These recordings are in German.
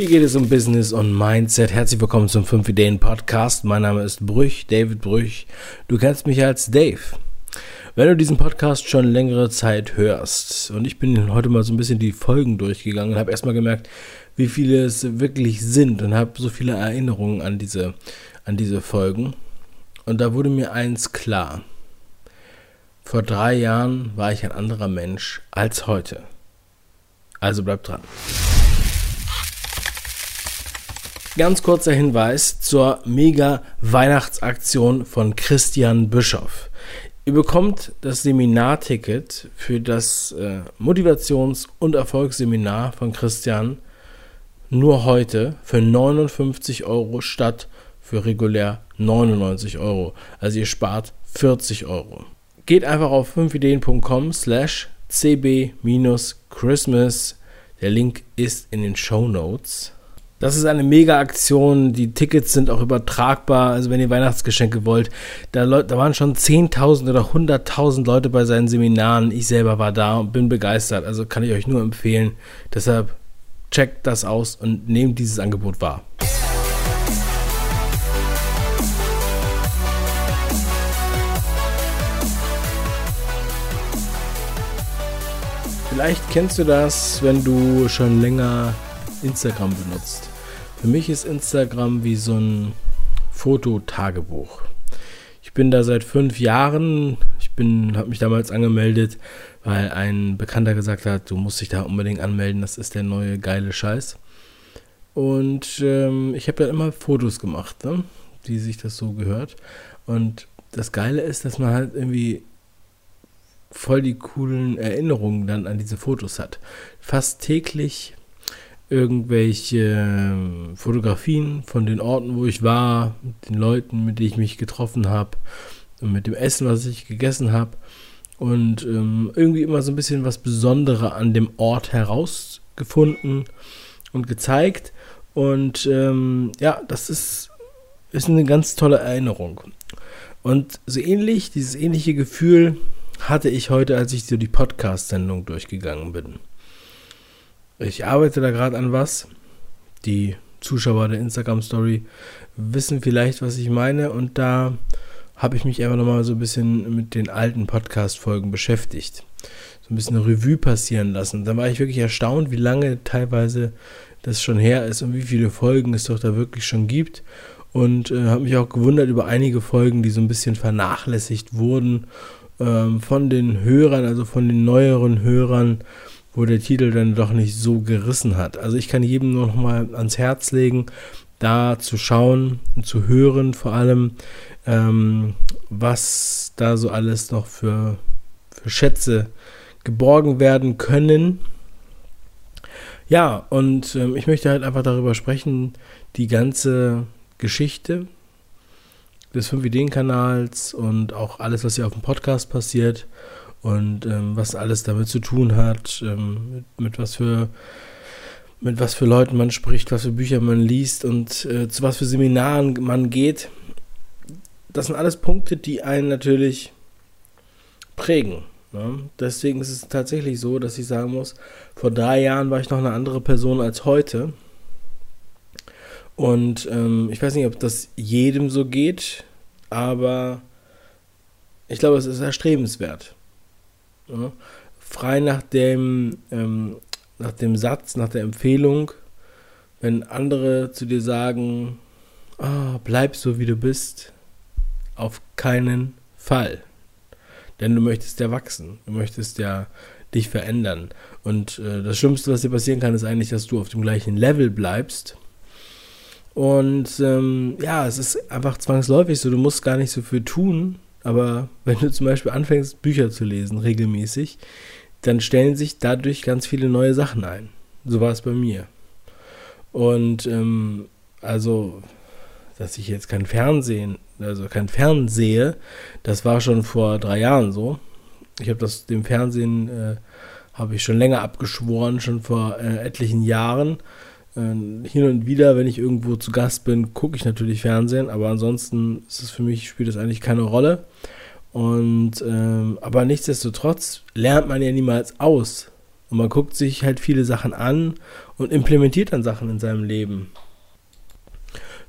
Hier geht es um Business und Mindset. Herzlich willkommen zum 5 Ideen Podcast. Mein Name ist Brüch, David Brüch. Du kennst mich als Dave. Wenn du diesen Podcast schon längere Zeit hörst und ich bin heute mal so ein bisschen die Folgen durchgegangen und habe erstmal gemerkt, wie viele es wirklich sind und habe so viele Erinnerungen an diese, an diese Folgen. Und da wurde mir eins klar. Vor drei Jahren war ich ein anderer Mensch als heute. Also bleib dran. Ganz kurzer Hinweis zur Mega-Weihnachtsaktion von Christian Bischoff. Ihr bekommt das Seminarticket für das äh, Motivations- und Erfolgsseminar von Christian nur heute für 59 Euro statt für regulär 99 Euro. Also ihr spart 40 Euro. Geht einfach auf 5ideen.com slash cb-christmas. Der Link ist in den Show Notes. Das ist eine Mega-Aktion. Die Tickets sind auch übertragbar. Also wenn ihr Weihnachtsgeschenke wollt, da, da waren schon 10.000 oder 100.000 Leute bei seinen Seminaren. Ich selber war da und bin begeistert. Also kann ich euch nur empfehlen. Deshalb checkt das aus und nehmt dieses Angebot wahr. Vielleicht kennst du das, wenn du schon länger Instagram benutzt. Für mich ist Instagram wie so ein Fototagebuch. Ich bin da seit fünf Jahren. Ich bin, habe mich damals angemeldet, weil ein Bekannter gesagt hat, du musst dich da unbedingt anmelden. Das ist der neue geile Scheiß. Und ähm, ich habe da immer Fotos gemacht, ne? wie sich das so gehört. Und das Geile ist, dass man halt irgendwie voll die coolen Erinnerungen dann an diese Fotos hat. Fast täglich irgendwelche Fotografien von den Orten, wo ich war, mit den Leuten, mit denen ich mich getroffen habe und mit dem Essen, was ich gegessen habe und ähm, irgendwie immer so ein bisschen was Besonderes an dem Ort herausgefunden und gezeigt und ähm, ja, das ist, ist eine ganz tolle Erinnerung. Und so ähnlich, dieses ähnliche Gefühl hatte ich heute, als ich so die Podcast-Sendung durchgegangen bin. Ich arbeite da gerade an was. Die Zuschauer der Instagram-Story wissen vielleicht, was ich meine. Und da habe ich mich einfach nochmal so ein bisschen mit den alten Podcast-Folgen beschäftigt. So ein bisschen eine Revue passieren lassen. Da war ich wirklich erstaunt, wie lange teilweise das schon her ist und wie viele Folgen es doch da wirklich schon gibt. Und äh, habe mich auch gewundert über einige Folgen, die so ein bisschen vernachlässigt wurden ähm, von den Hörern, also von den neueren Hörern wo der Titel dann doch nicht so gerissen hat. Also ich kann jedem nur noch mal ans Herz legen, da zu schauen und zu hören, vor allem, ähm, was da so alles noch für, für Schätze geborgen werden können. Ja, und ähm, ich möchte halt einfach darüber sprechen, die ganze Geschichte des 5-Ideen-Kanals und auch alles, was hier auf dem Podcast passiert und ähm, was alles damit zu tun hat, ähm, mit, mit, was für mit was für Leuten man spricht, was für Bücher man liest und äh, zu was für Seminaren man geht. Das sind alles Punkte, die einen natürlich prägen. Ne? Deswegen ist es tatsächlich so, dass ich sagen muss, vor drei Jahren war ich noch eine andere Person als heute. Und ähm, ich weiß nicht, ob das jedem so geht, aber ich glaube, es ist erstrebenswert. Ja, frei nach dem, ähm, nach dem Satz, nach der Empfehlung, wenn andere zu dir sagen, oh, bleib so wie du bist, auf keinen Fall. Denn du möchtest ja wachsen, du möchtest ja dich verändern. Und äh, das Schlimmste, was dir passieren kann, ist eigentlich, dass du auf dem gleichen Level bleibst. Und ähm, ja, es ist einfach zwangsläufig so, du musst gar nicht so viel tun, aber wenn du zum Beispiel anfängst, Bücher zu lesen, regelmäßig, dann stellen sich dadurch ganz viele neue Sachen ein. So war es bei mir. Und ähm, also, dass ich jetzt kein Fernsehen, also kein Fernsehe, das war schon vor drei Jahren so. Ich habe das dem Fernsehen äh, habe ich schon länger abgeschworen, schon vor äh, etlichen Jahren. Äh, hin und wieder, wenn ich irgendwo zu Gast bin, gucke ich natürlich Fernsehen, aber ansonsten ist es für mich, spielt das eigentlich keine Rolle. Und ähm, aber nichtsdestotrotz lernt man ja niemals aus. Und man guckt sich halt viele Sachen an und implementiert dann Sachen in seinem Leben.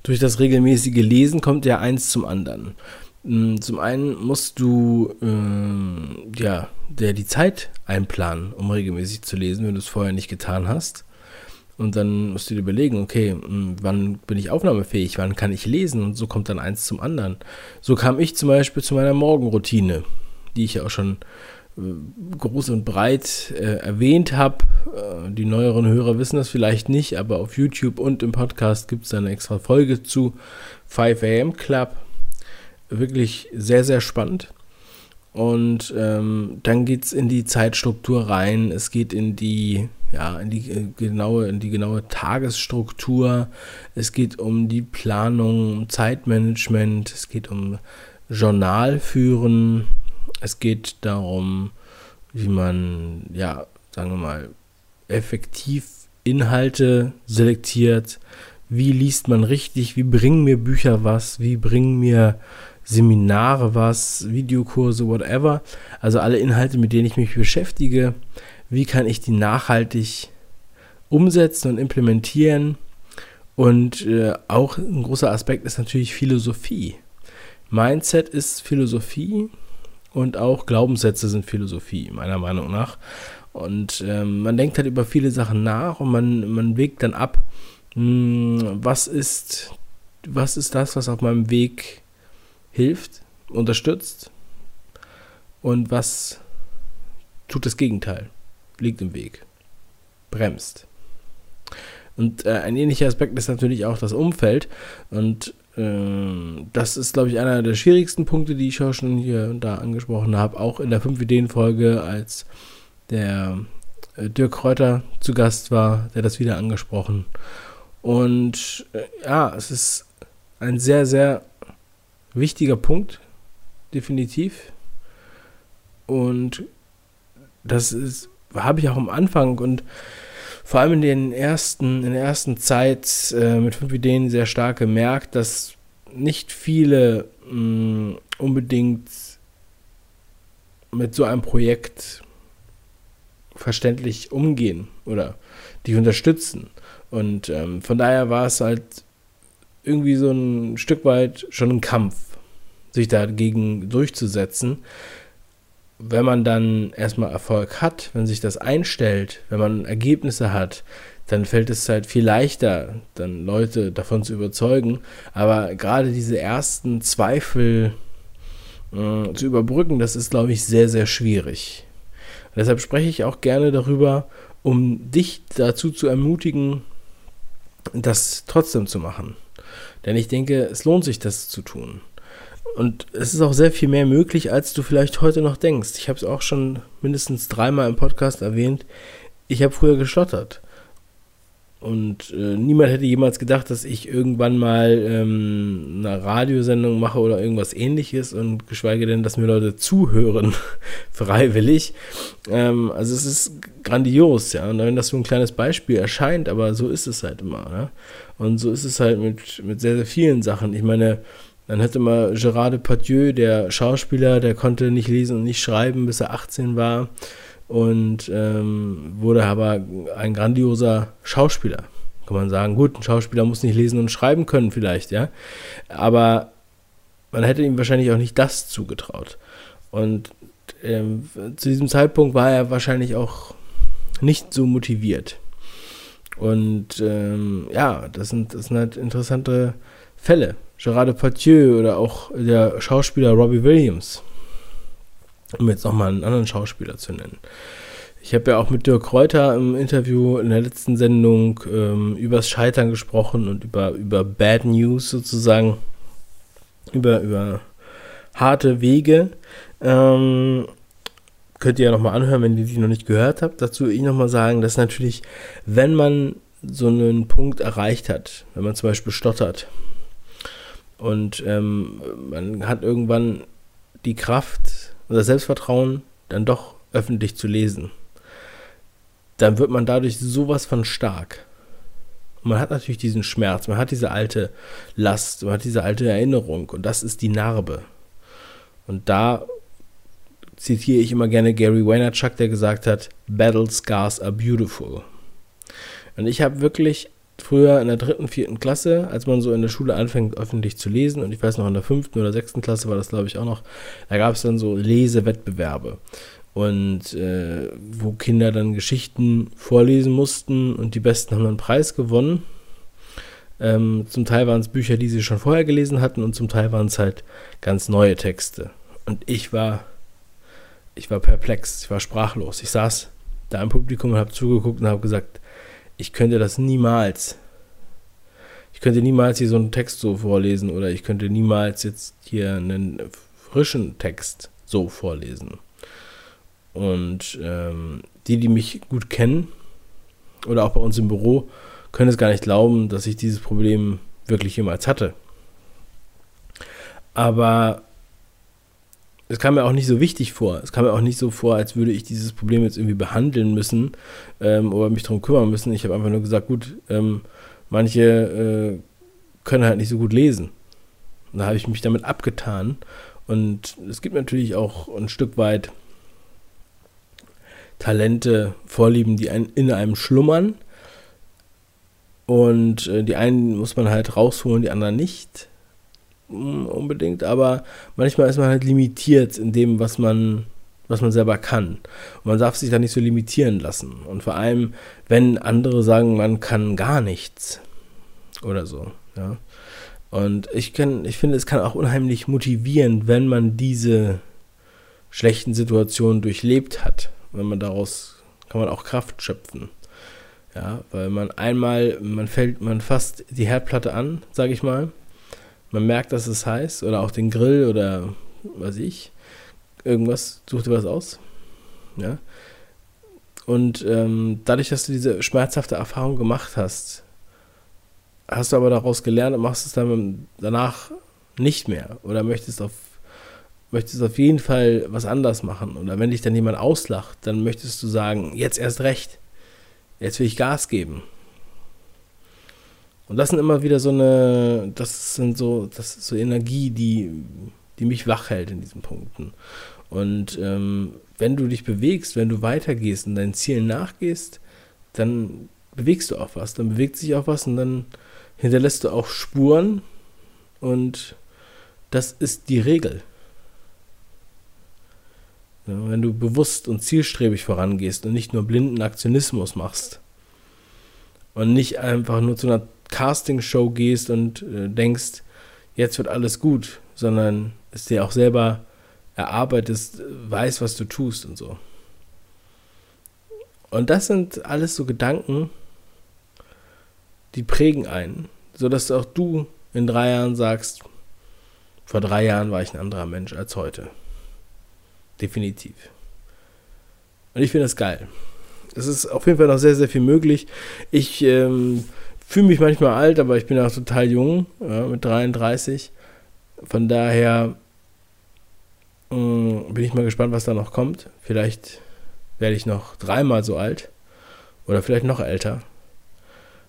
Durch das regelmäßige Lesen kommt ja eins zum anderen. Hm, zum einen musst du äh, ja der die Zeit einplanen, um regelmäßig zu lesen, wenn du es vorher nicht getan hast. Und dann musst du dir überlegen, okay, hm, wann bin ich aufnahmefähig, wann kann ich lesen? Und so kommt dann eins zum anderen. So kam ich zum Beispiel zu meiner Morgenroutine, die ich ja auch schon äh, groß und breit äh, erwähnt habe. Äh, die neueren Hörer wissen das vielleicht nicht, aber auf YouTube und im Podcast gibt es eine extra Folge zu 5 AM Club wirklich sehr, sehr spannend. Und ähm, dann geht es in die Zeitstruktur rein, es geht in die, ja, in die äh, genaue, in die genaue Tagesstruktur, es geht um die Planung, Zeitmanagement, es geht um Journalführen, es geht darum, wie man, ja, sagen wir mal, effektiv Inhalte selektiert, wie liest man richtig, wie bringen mir Bücher was, wie bringen mir Seminare was, Videokurse, whatever. Also alle Inhalte, mit denen ich mich beschäftige. Wie kann ich die nachhaltig umsetzen und implementieren? Und äh, auch ein großer Aspekt ist natürlich Philosophie. Mindset ist Philosophie und auch Glaubenssätze sind Philosophie, meiner Meinung nach. Und ähm, man denkt halt über viele Sachen nach und man, man wägt dann ab, mh, hm, was ist, was ist das, was auf meinem Weg hilft, unterstützt und was tut das Gegenteil, liegt im Weg, bremst. Und äh, ein ähnlicher Aspekt ist natürlich auch das Umfeld. Und äh, das ist, glaube ich, einer der schwierigsten Punkte, die ich auch schon hier und da angesprochen habe. Auch in der 5-Ideen-Folge, als der äh, Dirk Kräuter zu Gast war, der das wieder angesprochen. Und äh, ja, es ist ein sehr, sehr wichtiger Punkt, definitiv. Und das ist, habe ich auch am Anfang und vor allem in den ersten, in der ersten Zeit äh, mit fünf Ideen sehr stark gemerkt, dass nicht viele mh, mm, unbedingt mit so einem Projekt verständlich umgehen oder dich unterstützen. Und ähm, von daher war es halt irgendwie so ein Stück weit schon ein Kampf, sich dagegen durchzusetzen. Wenn man dann erstmal Erfolg hat, wenn sich das einstellt, wenn man Ergebnisse hat, dann fällt es halt viel leichter, dann Leute davon zu überzeugen. Aber gerade diese ersten Zweifel äh, zu überbrücken, das ist, glaube ich, sehr, sehr schwierig. Und deshalb spreche ich auch gerne darüber, um dich dazu zu ermutigen, das trotzdem zu machen. Denn ich denke, es lohnt sich, das zu tun. Und es ist auch sehr viel mehr möglich, als du vielleicht heute noch denkst. Ich habe es auch schon mindestens dreimal im Podcast erwähnt. Ich habe früher gestottert. Und äh, niemand hätte jemals gedacht, dass ich irgendwann mal ähm, eine Radiosendung mache oder irgendwas ähnliches und geschweige denn, dass mir Leute zuhören, freiwillig. Ähm, also es ist grandios, ja. Und wenn das so ein kleines Beispiel erscheint, aber so ist es halt immer. Ne? Und so ist es halt mit, mit sehr, sehr vielen Sachen. Ich meine, dann hatte mal Gerard Depardieu, der Schauspieler, der konnte nicht lesen und nicht schreiben, bis er 18 war und ähm, wurde aber ein grandioser Schauspieler. Kann man sagen, gut, ein Schauspieler muss nicht lesen und schreiben können vielleicht, ja. Aber man hätte ihm wahrscheinlich auch nicht das zugetraut. Und ähm, zu diesem Zeitpunkt war er wahrscheinlich auch nicht so motiviert. Und ähm, ja, das sind, das sind halt interessante Fälle. Gerard Depardieu oder auch der Schauspieler Robbie Williams um jetzt nochmal einen anderen Schauspieler zu nennen. Ich habe ja auch mit Dirk Kräuter im Interview in der letzten Sendung ähm, übers Scheitern gesprochen und über, über Bad News sozusagen, über, über harte Wege. Ähm, könnt ihr ja nochmal anhören, wenn ihr die noch nicht gehört habt. Dazu will ich nochmal sagen, dass natürlich, wenn man so einen Punkt erreicht hat, wenn man zum Beispiel stottert und ähm, man hat irgendwann die Kraft, unser Selbstvertrauen dann doch öffentlich zu lesen, dann wird man dadurch sowas von stark. Und man hat natürlich diesen Schmerz, man hat diese alte Last, man hat diese alte Erinnerung und das ist die Narbe. Und da zitiere ich immer gerne Gary Vaynerchuk, der gesagt hat, Battle Scars are beautiful. Und ich habe wirklich früher in der dritten, vierten Klasse, als man so in der Schule anfängt, öffentlich zu lesen, und ich weiß noch, in der fünften oder sechsten Klasse war das, glaube ich, auch noch, da gab es dann so Lesewettbewerbe. Und äh, wo Kinder dann Geschichten vorlesen mussten und die Besten haben dann einen Preis gewonnen. Ähm, zum Teil waren es Bücher, die sie schon vorher gelesen hatten, und zum Teil waren es halt ganz neue Texte. Und ich war, ich war perplex, ich war sprachlos. Ich saß da im Publikum und habe zugeguckt und habe gesagt, ich könnte das niemals. Ich könnte niemals hier so einen Text so vorlesen oder ich könnte niemals jetzt hier einen frischen Text so vorlesen. Und ähm, die, die mich gut kennen oder auch bei uns im Büro, können es gar nicht glauben, dass ich dieses Problem wirklich jemals hatte. Aber es kam mir auch nicht so wichtig vor. Es kam mir auch nicht so vor, als würde ich dieses Problem jetzt irgendwie behandeln müssen ähm, oder mich darum kümmern müssen. Ich habe einfach nur gesagt, gut, ähm, manche äh, können halt nicht so gut lesen. Und da habe ich mich damit abgetan. Und es gibt natürlich auch ein Stück weit Talente, Vorlieben, die in einem schlummern. Und äh, die einen muss man halt rausholen, die anderen nicht unbedingt, aber manchmal ist man halt limitiert in dem, was man, was man selber kann. Und man darf sich da nicht so limitieren lassen. Und vor allem, wenn andere sagen, man kann gar nichts oder so, ja. Und ich kann, ich finde, es kann auch unheimlich motivieren, wenn man diese schlechten Situationen durchlebt hat. Wenn man daraus kann man auch Kraft schöpfen. Ja, weil man einmal, man fällt, man fasst die Herdplatte an, sage ich mal, man merkt, dass es heiß oder auch den Grill oder was ich. Irgendwas, such dir was aus. Ja. Und ähm, dadurch, dass du diese schmerzhafte Erfahrung gemacht hast, hast du aber daraus gelernt und machst es dann danach nicht mehr oder möchtest auf möchtest auf jeden Fall was anders machen oder wenn dich dann jemand auslacht, dann möchtest du sagen, jetzt erst recht. Jetzt will ich Gas geben. Und das sind immer wieder so eine, das sind so, das ist so Energie, die, die mich wach hält in diesen Punkten. Und ähm, wenn du dich bewegst, wenn du weitergehst und deinen Zielen nachgehst, dann bewegst du auch was, dann bewegt sich auch was und dann hinterlässt du auch Spuren und das ist die Regel. Ja, wenn du bewusst und zielstrebig vorangehst und nicht nur blinden Aktionismus machst und nicht einfach nur zu einer Castingshow gehst und äh, denkst, jetzt wird alles gut, sondern es dir auch selber erarbeitest, weißt, was du tust und so. Und das sind alles so Gedanken, die prägen einen, sodass auch du in drei Jahren sagst, vor drei Jahren war ich ein anderer Mensch als heute. Definitiv. Und ich finde das geil. Es ist auf jeden Fall noch sehr, sehr viel möglich. Ich ähm, fühle mich manchmal alt, aber ich bin auch total jung, ja, mit 33. Von daher mh, mm, bin ich mal gespannt, was da noch kommt. Vielleicht werde ich noch dreimal so alt oder vielleicht noch älter.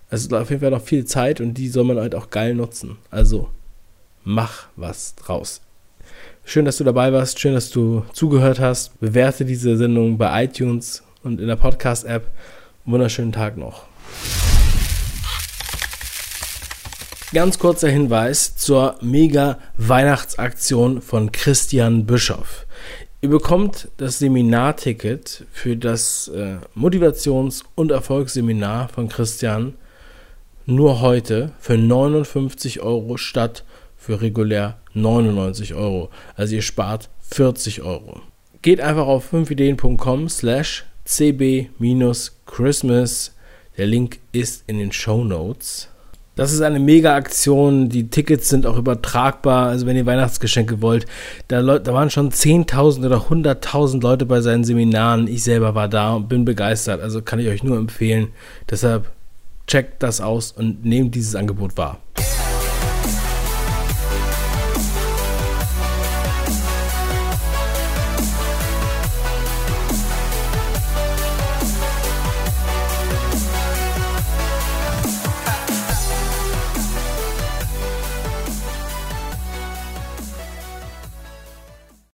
Es ist auf jeden Fall noch viel Zeit und die soll man halt auch geil nutzen. Also mach was draus. Schön, dass du dabei warst, schön, dass du zugehört hast. Bewerte diese Sendung bei iTunes und in der Podcast-App. Wunderschönen Tag noch. Ganz kurzer Hinweis zur mega Weihnachtsaktion von Christian Bischoff. Ihr bekommt das Seminarticket für das äh, Motivations- und Erfolgsseminar von Christian nur heute für 59 Euro statt für regulär 99 Euro. Also ihr spart 40 Euro. Geht einfach auf 5ideen.com slash cb-christmas. Der Link ist in den Show Notes. Das ist eine Mega-Aktion. Die Tickets sind auch übertragbar. Also, wenn ihr Weihnachtsgeschenke wollt, da, da waren schon 10.000 oder 100.000 Leute bei seinen Seminaren. Ich selber war da und bin begeistert. Also, kann ich euch nur empfehlen. Deshalb checkt das aus und nehmt dieses Angebot wahr.